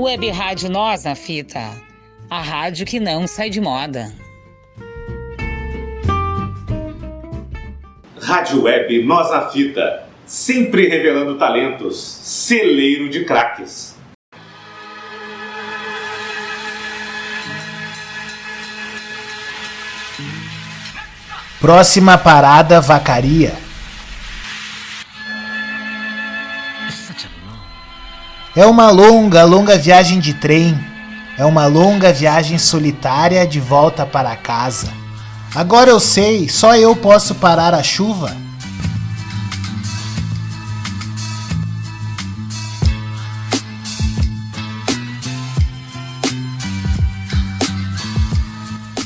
Web Rádio Nós na Fita, a rádio que não sai de moda. Rádio Web Nós na Fita, sempre revelando talentos, celeiro de craques. Próxima parada Vacaria. É uma longa, longa viagem de trem. É uma longa viagem solitária de volta para casa. Agora eu sei, só eu posso parar a chuva.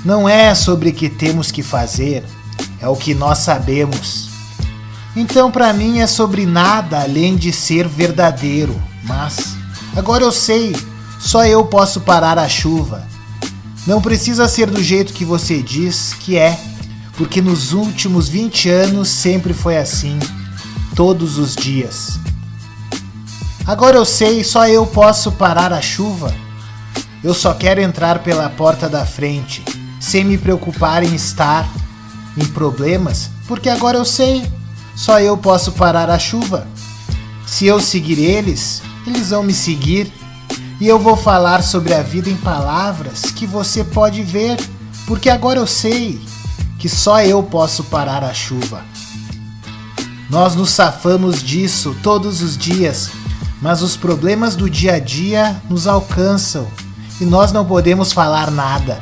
Não é sobre o que temos que fazer, é o que nós sabemos. Então, para mim, é sobre nada além de ser verdadeiro. Mas agora eu sei, só eu posso parar a chuva. Não precisa ser do jeito que você diz que é, porque nos últimos 20 anos sempre foi assim, todos os dias. Agora eu sei, só eu posso parar a chuva. Eu só quero entrar pela porta da frente, sem me preocupar em estar em problemas, porque agora eu sei, só eu posso parar a chuva. Se eu seguir eles, eles vão me seguir e eu vou falar sobre a vida em palavras que você pode ver, porque agora eu sei que só eu posso parar a chuva. Nós nos safamos disso todos os dias, mas os problemas do dia a dia nos alcançam e nós não podemos falar nada.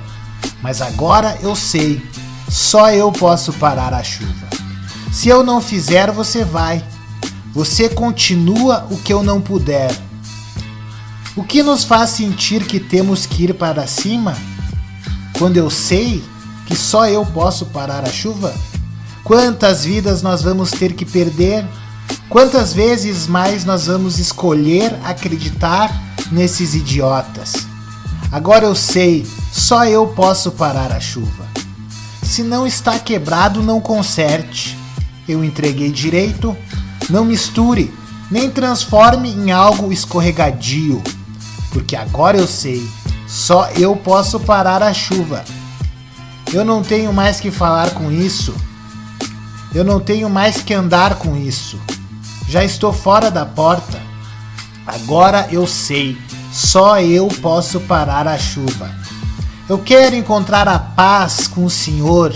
Mas agora eu sei, só eu posso parar a chuva. Se eu não fizer, você vai. Você continua o que eu não puder. O que nos faz sentir que temos que ir para cima? Quando eu sei que só eu posso parar a chuva? Quantas vidas nós vamos ter que perder? Quantas vezes mais nós vamos escolher acreditar nesses idiotas? Agora eu sei, só eu posso parar a chuva. Se não está quebrado, não conserte. Eu entreguei direito, não misture, nem transforme em algo escorregadio, porque agora eu sei, só eu posso parar a chuva. Eu não tenho mais que falar com isso. Eu não tenho mais que andar com isso. Já estou fora da porta. Agora eu sei, só eu posso parar a chuva. Eu quero encontrar a paz com o Senhor.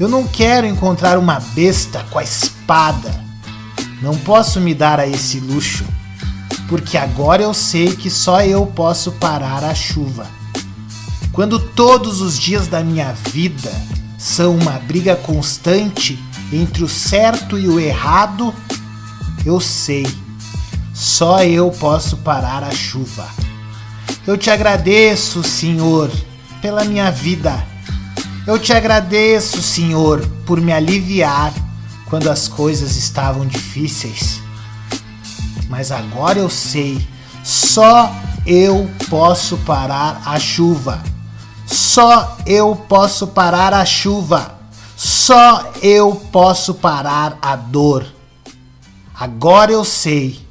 Eu não quero encontrar uma besta com a espada. Não posso me dar a esse luxo, porque agora eu sei que só eu posso parar a chuva. Quando todos os dias da minha vida são uma briga constante entre o certo e o errado, eu sei, só eu posso parar a chuva. Eu te agradeço, Senhor, pela minha vida. Eu te agradeço, Senhor, por me aliviar quando as coisas estavam difíceis. Mas agora eu sei, só eu posso parar a chuva. Só eu posso parar a chuva. Só eu posso parar a dor. Agora eu sei,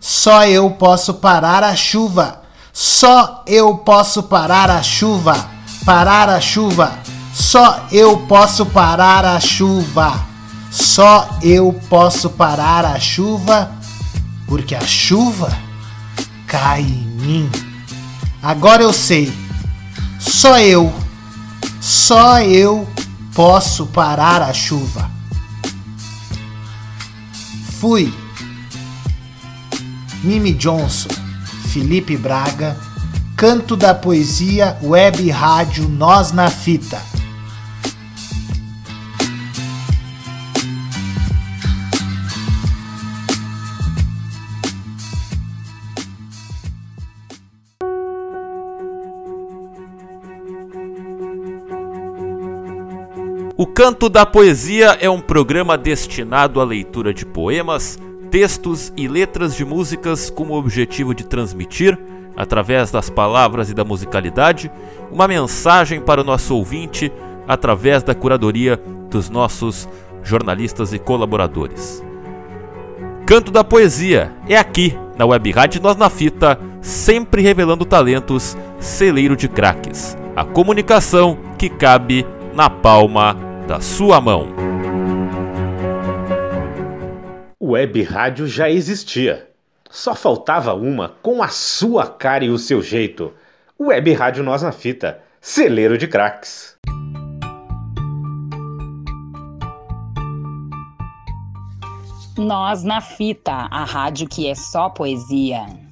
só eu posso parar a chuva. Só eu posso parar a chuva. Parar a chuva. Só eu posso parar a chuva. Só eu posso parar a chuva, porque a chuva cai em mim. Agora eu sei, só eu, só eu posso parar a chuva. Fui. Mimi Johnson, Felipe Braga, Canto da Poesia Web Rádio Nós na Fita. O Canto da Poesia é um programa destinado à leitura de poemas, textos e letras de músicas com o objetivo de transmitir, através das palavras e da musicalidade, uma mensagem para o nosso ouvinte através da curadoria dos nossos jornalistas e colaboradores. Canto da Poesia é aqui na Web Rádio Nós na Fita sempre revelando talentos, celeiro de craques. A comunicação que cabe na palma da sua mão. O web rádio já existia. Só faltava uma com a sua cara e o seu jeito. Web Rádio Nós na Fita, celeiro de craques. Nós na Fita, a rádio que é só poesia.